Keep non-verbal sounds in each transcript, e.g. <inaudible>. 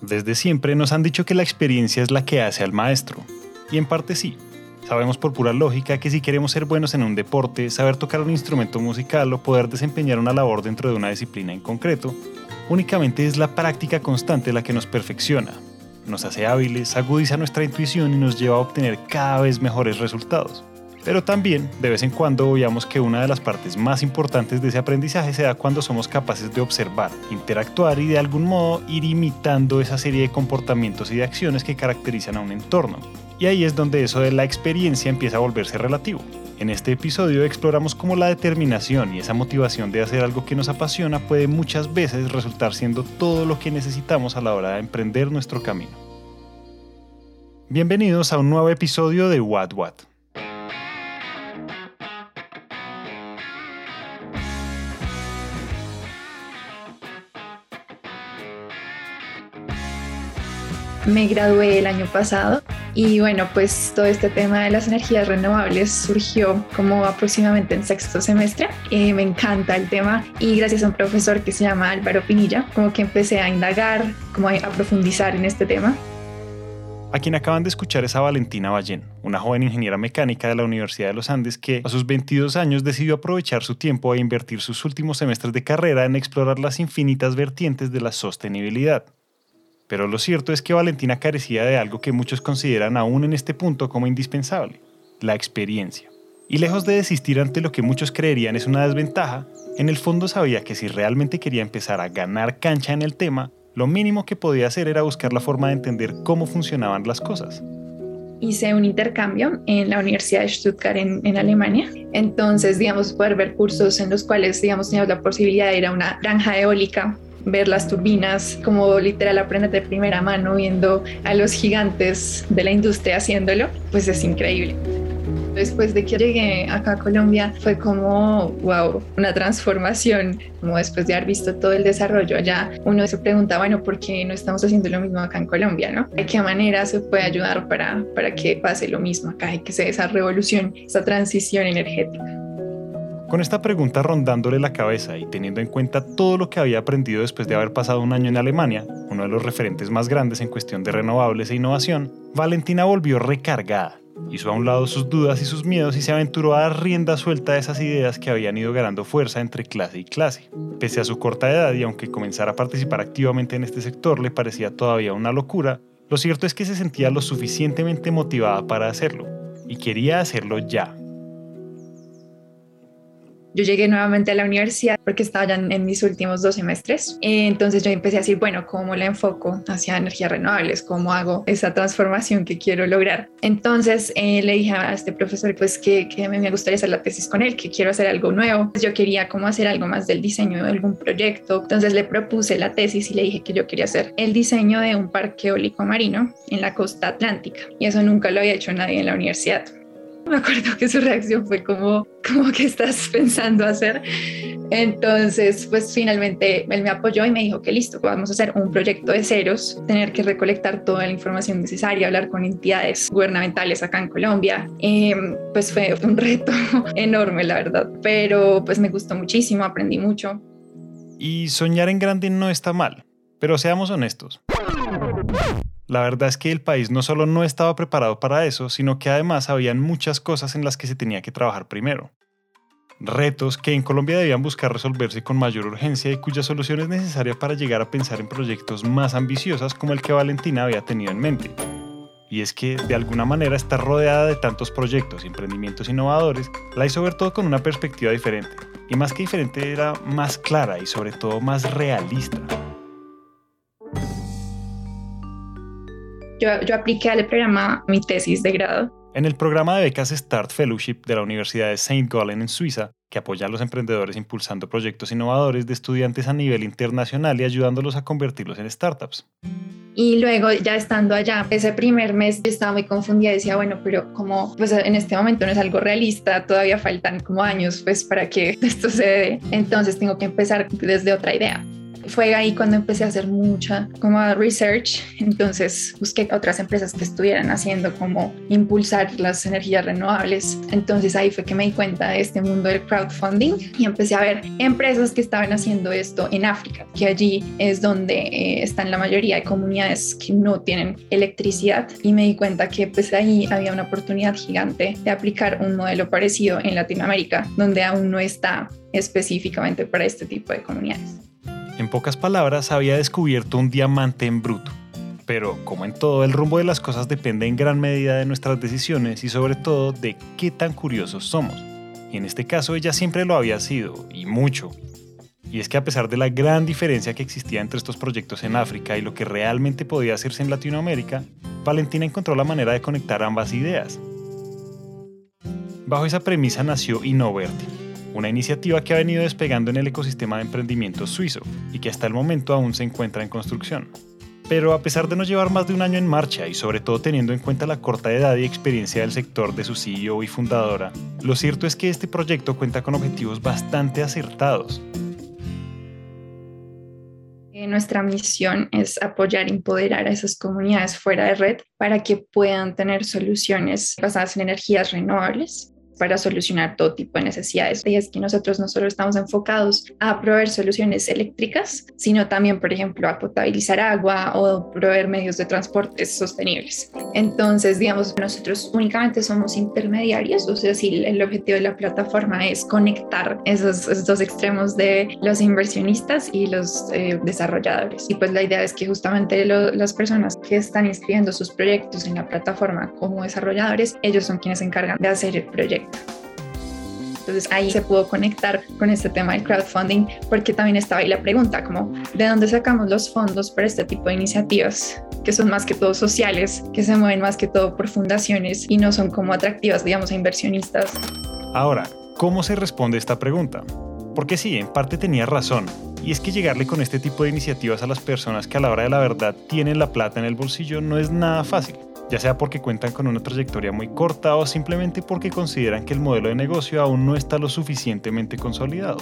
Desde siempre nos han dicho que la experiencia es la que hace al maestro. Y en parte sí. Sabemos por pura lógica que si queremos ser buenos en un deporte, saber tocar un instrumento musical o poder desempeñar una labor dentro de una disciplina en concreto, únicamente es la práctica constante la que nos perfecciona, nos hace hábiles, agudiza nuestra intuición y nos lleva a obtener cada vez mejores resultados. Pero también, de vez en cuando, veamos que una de las partes más importantes de ese aprendizaje se da cuando somos capaces de observar, interactuar y de algún modo ir imitando esa serie de comportamientos y de acciones que caracterizan a un entorno. Y ahí es donde eso de la experiencia empieza a volverse relativo. En este episodio exploramos cómo la determinación y esa motivación de hacer algo que nos apasiona puede muchas veces resultar siendo todo lo que necesitamos a la hora de emprender nuestro camino. Bienvenidos a un nuevo episodio de What What Me gradué el año pasado y bueno, pues todo este tema de las energías renovables surgió como aproximadamente en sexto semestre. Eh, me encanta el tema y gracias a un profesor que se llama Álvaro Pinilla, como que empecé a indagar, como a profundizar en este tema. A quien acaban de escuchar es a Valentina Ballén, una joven ingeniera mecánica de la Universidad de los Andes que a sus 22 años decidió aprovechar su tiempo e invertir sus últimos semestres de carrera en explorar las infinitas vertientes de la sostenibilidad. Pero lo cierto es que Valentina carecía de algo que muchos consideran aún en este punto como indispensable, la experiencia. Y lejos de desistir ante lo que muchos creerían es una desventaja, en el fondo sabía que si realmente quería empezar a ganar cancha en el tema, lo mínimo que podía hacer era buscar la forma de entender cómo funcionaban las cosas hice un intercambio en la Universidad de Stuttgart en, Alemania. Entonces, digamos, poder ver cursos en los cuales, digamos, teníamos la posibilidad de ir a una granja eólica ver las turbinas, como literal aprendes de primera mano viendo a los gigantes de la industria haciéndolo, pues es increíble. Después de que llegué acá a Colombia fue como, wow, una transformación, como después de haber visto todo el desarrollo allá, uno se pregunta, bueno, ¿por qué no estamos haciendo lo mismo acá en Colombia? ¿no? ¿De qué manera se puede ayudar para, para que pase lo mismo acá y que se dé esa revolución, esa transición energética? Con esta pregunta rondándole la cabeza y teniendo en cuenta todo lo que había aprendido después de haber pasado un año en Alemania, uno de los referentes más grandes en cuestión de renovables e innovación, Valentina volvió recargada. Hizo a un lado sus dudas y sus miedos y se aventuró a dar rienda suelta a esas ideas que habían ido ganando fuerza entre clase y clase. Pese a su corta edad y aunque comenzar a participar activamente en este sector le parecía todavía una locura, lo cierto es que se sentía lo suficientemente motivada para hacerlo y quería hacerlo ya, yo llegué nuevamente a la universidad porque estaba ya en, mis últimos dos semestres. Entonces yo empecé a decir, bueno, ¿cómo la enfoco hacia energías renovables? ¿Cómo hago esa transformación que quiero lograr? Entonces eh, le dije a este profesor pues que, que me gustaría hacer la tesis con él, que quiero hacer algo nuevo. Yo quería como hacer algo más del diseño de algún proyecto. Entonces le propuse la tesis y le dije que yo quería hacer el diseño de un parque eólico marino en la costa atlántica. Y eso nunca lo había hecho nadie en la universidad. Me acuerdo que su reacción fue como, como que estás pensando hacer. Entonces, pues finalmente él me apoyó y me dijo que listo, vamos a hacer un proyecto de ceros, tener que recolectar toda la información necesaria, hablar con entidades gubernamentales acá en Colombia. Em, pues fue un reto <laughs> enorme, la verdad, pero pues me gustó muchísimo, aprendí mucho. Y soñar en grande no está mal, pero seamos honestos. La verdad es que el país no solo no estaba preparado para eso, sino que además habían muchas cosas en las que se tenía que trabajar primero. Retos que en Colombia debían buscar resolverse con mayor urgencia y cuya solución es necesaria para llegar a pensar en proyectos más ambiciosos como el que Valentina había tenido en mente. Y es que, de alguna manera, estar rodeada de tantos proyectos y emprendimientos innovadores la hizo ver todo con una perspectiva diferente. Y más que diferente, era más clara y sobre todo más realista. Yo, yo apliqué al programa mi tesis de grado. En el programa de becas Start Fellowship de la Universidad de St. Gallen en Suiza, que apoya a los emprendedores impulsando proyectos innovadores de estudiantes a nivel internacional y ayudándolos a convertirlos en startups. Y luego ya estando allá, ese primer mes estaba muy confundida, decía, bueno, pero como pues en este momento no es algo realista, todavía faltan como años pues para que <laughs> esto se dé, entonces tengo que empezar desde otra idea. Fue ahí cuando empecé a hacer mucha como research, entonces busqué otras empresas que estuvieran haciendo como impulsar las energías renovables. Entonces ahí fue que me di cuenta de este mundo del crowdfunding y empecé a ver empresas que estaban haciendo esto en África, que allí es donde eh, están la mayoría de comunidades que no tienen electricidad y me di cuenta que pues ahí había una oportunidad gigante de aplicar un modelo parecido en Latinoamérica, donde aún no está específicamente para este tipo de comunidades. En pocas palabras, había descubierto un diamante en bruto. Pero, como en todo, el rumbo de las cosas depende en gran medida de nuestras decisiones y sobre todo de qué tan curiosos somos. Y en este caso ella siempre lo había sido, y mucho. Y es que a pesar de la gran diferencia que existía entre estos proyectos en África y lo que realmente podía hacerse en Latinoamérica, Valentina encontró la manera de conectar ambas ideas. Bajo esa premisa nació Innoverti, una iniciativa que ha venido despegando en el ecosistema de emprendimiento suizo y que hasta el momento aún se encuentra en construcción. Pero a pesar de no llevar más de un año en marcha y sobre todo teniendo en cuenta la corta edad y experiencia del sector de su CEO y fundadora, lo cierto es que este proyecto cuenta con objetivos bastante acertados. Eh, nuestra misión es apoyar y empoderar a esas comunidades fuera de red para que puedan tener soluciones basadas en energías renovables para solucionar todo tipo de necesidades. Y es que nosotros no solo estamos enfocados a proveer soluciones eléctricas, sino también, por ejemplo, a potabilizar agua o proveer medios de transporte sostenibles. Entonces, digamos, nosotros únicamente somos intermediarios, o sea, si el objetivo de la plataforma es conectar esos, dos extremos de los inversionistas y los eh, desarrolladores. Y pues la idea es que justamente las personas que están inscribiendo sus proyectos en la plataforma como desarrolladores, ellos son quienes se encargan de hacer el proyecto. Entonces ahí se pudo conectar con este tema del crowdfunding porque también estaba ahí la pregunta como ¿de dónde sacamos los fondos para este tipo de iniciativas? que son más que todo sociales, que se mueven más que todo por fundaciones y no son como atractivas, digamos, a inversionistas. Ahora, ¿cómo se responde esta pregunta? Porque sí, en parte tenía razón, y es que llegarle con este tipo de iniciativas a las personas que a la hora de la verdad tienen la plata en el bolsillo no es nada fácil ya sea porque cuentan con una trayectoria muy corta o simplemente porque consideran que el modelo de negocio aún no está lo suficientemente consolidado.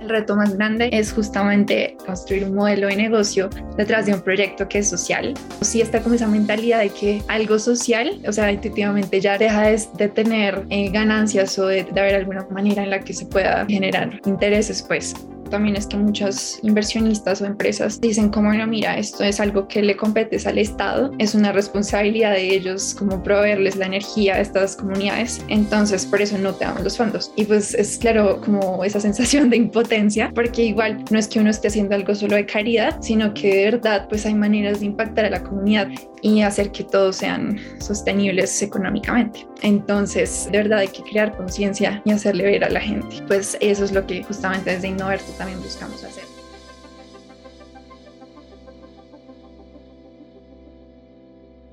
El reto más grande es justamente construir un modelo de negocio detrás de un proyecto que es social. Si está con esa mentalidad de que algo social, o sea, intuitivamente ya deja de, tener eh, ganancias o de, de haber alguna manera en la que se pueda generar intereses, pues también es que muchos inversionistas o empresas dicen como, no, mira, esto es algo que le compete al Estado, es una responsabilidad de ellos como proveerles la energía a estas comunidades, entonces por eso no te damos los fondos. Y pues es claro como esa sensación de impotencia, porque igual no es que uno esté haciendo algo solo de caridad, sino que de verdad pues hay maneras de impactar a la comunidad y hacer que todos sean sostenibles económicamente. Entonces, de verdad hay que crear conciencia y hacerle ver a la gente. Pues eso es lo que justamente desde Innoverto también buscamos hacer.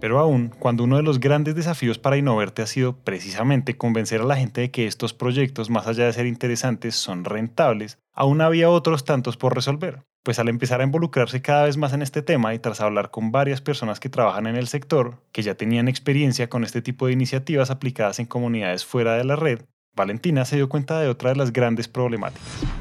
Pero aún, cuando uno de los grandes desafíos para Innoverte ha sido precisamente convencer a la gente de que estos proyectos, más allá de ser interesantes, son rentables, aún había otros tantos por resolver pues al empezar a involucrarse cada vez más en este tema y tras hablar con varias personas que trabajan en el sector, que ya tenían experiencia con este tipo de iniciativas aplicadas en comunidades fuera de la red, Valentina se dio cuenta de otra de las grandes problemáticas.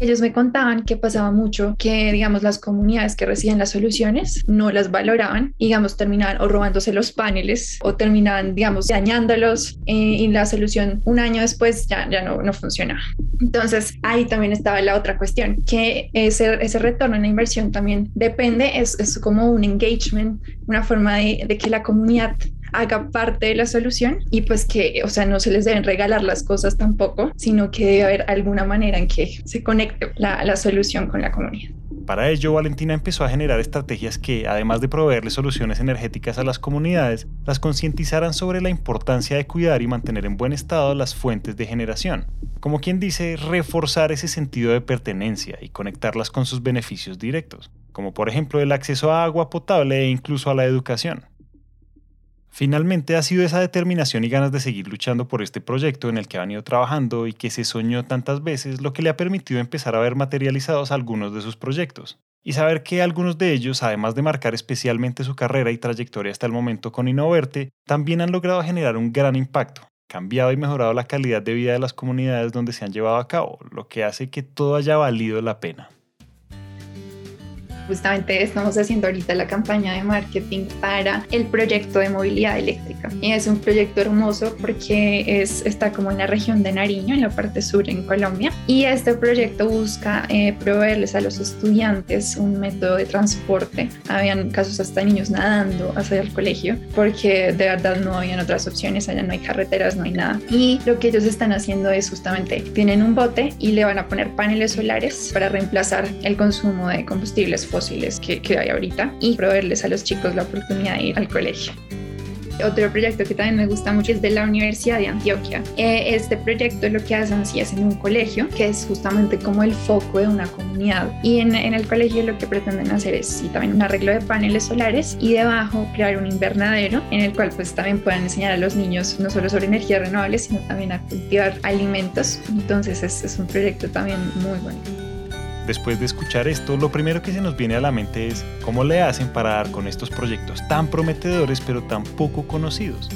Ellos me contaban que pasaba mucho que, digamos, las comunidades que reciben las soluciones no las valoraban, digamos, terminaban o robándose los paneles o terminaban, digamos, dañándolos eh, y la solución un año después ya, ya no, no funcionaba. Entonces, ahí también estaba la otra cuestión, que ese, ese retorno en la inversión también depende, es, es como un engagement, una forma de, de que la comunidad haga parte de la solución y pues que, o sea, no se les deben regalar las cosas tampoco, sino que debe haber alguna manera en que se conecte la, la solución con la comunidad. Para ello, Valentina empezó a generar estrategias que, además de proveerle soluciones energéticas a las comunidades, las concientizaran sobre la importancia de cuidar y mantener en buen estado las fuentes de generación. Como quien dice, reforzar ese sentido de pertenencia y conectarlas con sus beneficios directos, como por ejemplo el acceso a agua potable e incluso a la educación. Finalmente ha sido esa determinación y ganas de seguir luchando por este proyecto en el que ha venido trabajando y que se soñó tantas veces lo que le ha permitido empezar a ver materializados algunos de sus proyectos. Y saber que algunos de ellos, además de marcar especialmente su carrera y trayectoria hasta el momento con Innoverte, también han logrado generar un gran impacto, cambiado y mejorado la calidad de vida de las comunidades donde se han llevado a cabo, lo que hace que todo haya valido la pena. Justamente estamos haciendo ahorita la campaña de marketing para el proyecto de movilidad eléctrica. Y es un proyecto hermoso porque es, está como en la región de Nariño, en la parte sur en Colombia. Y este proyecto busca eh, proveerles a los estudiantes un método de transporte. Habían casos hasta niños nadando hacia el colegio porque de verdad no habían otras opciones, allá no hay carreteras, no hay nada. Y lo que ellos están haciendo es justamente, tienen un bote y le van a poner paneles solares para reemplazar el consumo de combustibles fósiles que, que hay ahorita y proveerles a los chicos la oportunidad de ir al colegio. Otro proyecto que también me gusta mucho es de la Universidad de Antioquia. Eh, este proyecto lo que hacen sí es en un colegio, que es justamente como el foco de una comunidad. Y en, el colegio lo que pretenden hacer es sí, también un arreglo de paneles solares y debajo crear un invernadero en el cual pues también puedan enseñar a los niños no solo sobre energías renovables, sino también a cultivar alimentos. Entonces es, es un proyecto también muy bonito. Después de escuchar esto, lo primero que se nos viene a la mente es cómo le hacen para dar con estos proyectos tan prometedores pero tan poco conocidos.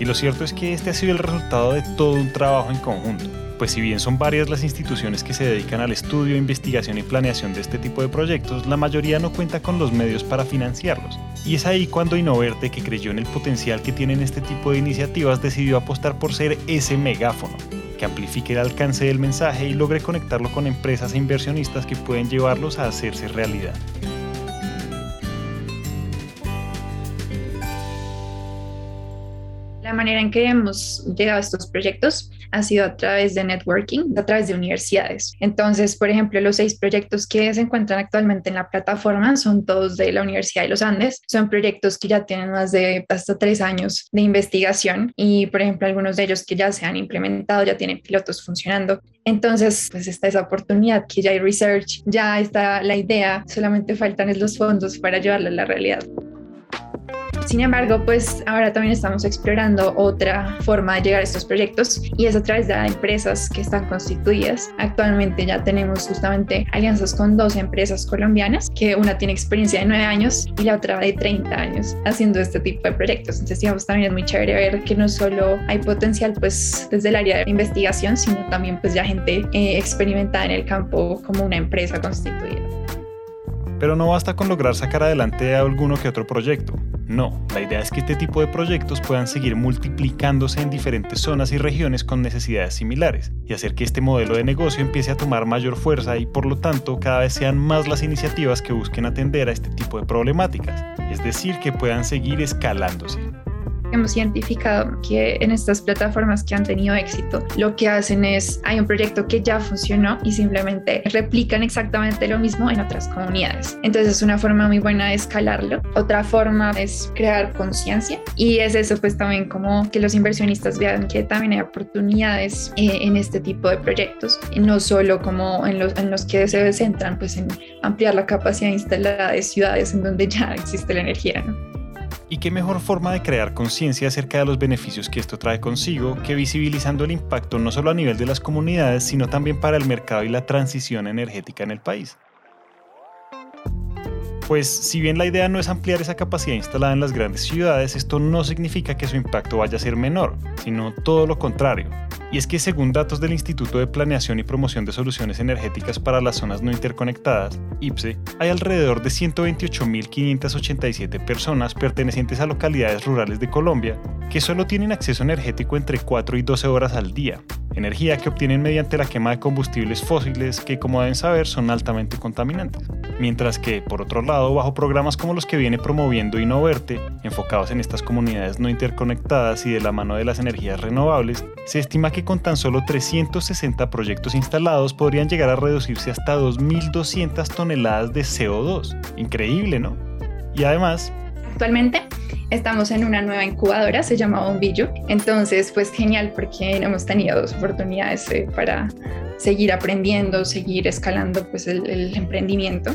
Y lo cierto es que este ha sido el resultado de todo un trabajo en conjunto, pues si bien son varias las instituciones que se dedican al estudio, investigación y planeación de este tipo de proyectos, la mayoría no cuenta con los medios para financiarlos. Y es ahí cuando Innoverte, que creyó en el potencial que tienen este tipo de iniciativas, decidió apostar por ser ese megáfono que amplifique el alcance del mensaje y logre conectarlo con empresas e inversionistas que pueden llevarlos a hacerse realidad. La manera en que hemos llegado a estos proyectos ha sido a través de networking, a través de universidades. Entonces, por ejemplo, los seis proyectos que se encuentran actualmente en la plataforma son todos de la Universidad de los Andes. Son proyectos que ya tienen más de hasta tres años de investigación y, por ejemplo, algunos de ellos que ya se han implementado, ya tienen pilotos funcionando. Entonces, pues está esa oportunidad que ya hay research, ya está la idea, solamente faltan los fondos para llevarla a la realidad. Sin embargo, pues ahora también estamos explorando otra forma de llegar a estos proyectos y es a través de empresas que están constituidas. Actualmente ya tenemos justamente alianzas con dos empresas colombianas, que una tiene experiencia de nueve años y la otra de 30 años haciendo este tipo de proyectos. Entonces, digamos, también es muy chévere ver que no solo hay potencial pues desde el área de investigación, sino también pues ya gente eh, experimentada en el campo como una empresa constituida. Pero no basta con lograr sacar adelante alguno que otro proyecto. No, la idea es que este tipo de proyectos puedan seguir multiplicándose en diferentes zonas y regiones con necesidades similares y hacer que este modelo de negocio empiece a tomar mayor fuerza y por lo tanto cada vez sean más las iniciativas que busquen atender a este tipo de problemáticas, es decir, que puedan seguir escalándose hemos identificado que en estas plataformas que han tenido éxito, lo que hacen es, hay un proyecto que ya funcionó y simplemente replican exactamente lo mismo en otras comunidades. Entonces es una forma muy buena de escalarlo. Otra forma es crear conciencia y es eso pues también como que los inversionistas vean que también hay oportunidades eh, en este tipo de proyectos, no solo como en los, en los que se centran pues en ampliar la capacidad instalada de ciudades en donde ya existe la energía. ¿no? ¿Y qué mejor forma de crear conciencia acerca de los beneficios que esto trae consigo que visibilizando el impacto no solo a nivel de las comunidades, sino también para el mercado y la transición energética en el país? Pues si bien la idea no es ampliar esa capacidad instalada en las grandes ciudades, esto no significa que su impacto vaya a ser menor, sino todo lo contrario. Y es que según datos del Instituto de Planeación y Promoción de Soluciones Energéticas para las Zonas No Interconectadas, IPSE, hay alrededor de 128.587 personas pertenecientes a localidades rurales de Colombia que solo tienen acceso energético entre 4 y 12 horas al día, energía que obtienen mediante la quema de combustibles fósiles que como deben saber son altamente contaminantes. Mientras que, por otro lado, bajo programas como los que viene promoviendo Innoverte, enfocados en estas comunidades no interconectadas y de la mano de las energías renovables, se estima que con tan solo 360 proyectos instalados podrían llegar a reducirse hasta 2.200 toneladas de CO2. Increíble, ¿no? Y además... Actualmente estamos en una nueva incubadora, se llama Bombillo. Entonces, pues genial porque hemos tenido dos oportunidades eh, para seguir aprendiendo, seguir escalando pues el, el emprendimiento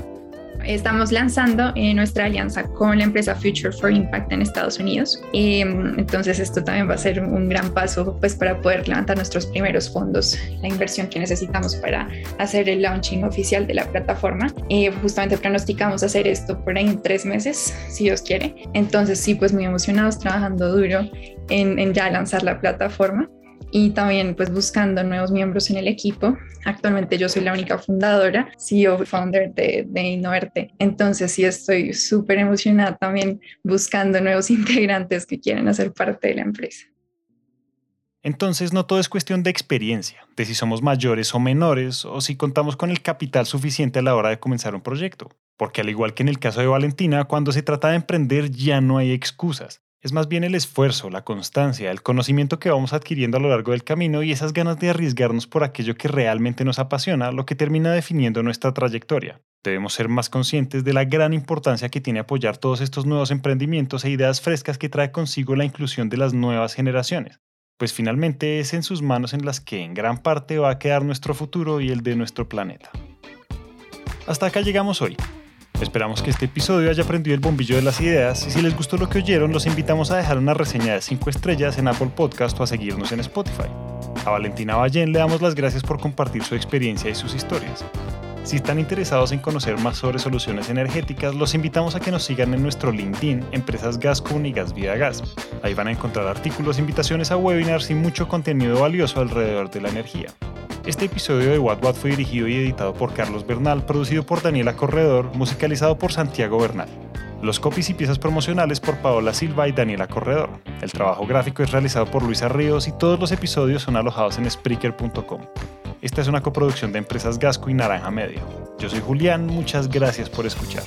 estamos lanzando eh, nuestra alianza con la empresa Future for Impact en Estados Unidos. Mm, entonces esto también va a ser un gran paso pues, para poder levantar nuestros primeros fondos, la inversión que necesitamos para hacer el launching oficial de la plataforma. Y justamente pronosticamos hacer esto por ahí en tres meses, si Dios quiere. Entonces sí, pues muy emocionados, trabajando duro en ya lanzar la plataforma y también pues buscando nuevos miembros en el equipo. Actualmente yo soy la única fundadora, CEO, founder de, de Innoverte. Entonces sí estoy súper emocionada también buscando nuevos <laughs> integrantes que quieren hacer parte de la empresa. Entonces no todo es cuestión de experiencia, de si somos mayores o menores o si contamos con el capital suficiente a la hora de comenzar un proyecto. Porque al igual que en el caso de Valentina, cuando se trata de emprender ya no hay excusas. Es más bien el esfuerzo, la constancia, el conocimiento que vamos adquiriendo a lo largo del camino y esas ganas de arriesgarnos por aquello que realmente nos apasiona lo que termina definiendo nuestra trayectoria. Debemos ser más conscientes de la gran importancia que tiene apoyar todos estos nuevos emprendimientos e ideas frescas que trae consigo la inclusión de las nuevas generaciones pues finalmente es en sus manos en las que en gran parte va a quedar nuestro futuro y el de nuestro planeta. Hasta acá llegamos hoy. Esperamos que este episodio haya prendido el bombillo de las ideas y si les gustó lo que oyeron los invitamos a dejar una reseña de 5 estrellas en Apple Podcast o a seguirnos en Spotify. A Valentina Ballén le damos las gracias por compartir su experiencia y sus historias. Si están interesados en conocer más sobre soluciones energéticas, los invitamos a que nos sigan en nuestro LinkedIn, Empresas Gascon y Gas Vida Gas. Ahí van a encontrar artículos, invitaciones a webinars y mucho contenido valioso alrededor de la energía. Este episodio de What What fue dirigido y editado por Carlos Bernal, producido por Daniela Corredor, musicalizado por Santiago Bernal. Los copies y piezas promocionales por Paola Silva y Daniela Corredor. El trabajo gráfico es realizado por Luisa Ríos y todos los episodios son alojados en Spreaker.com. Esta es una coproducción de Empresas Gasco y Naranja Media. Yo soy Julián, muchas gracias por escuchar.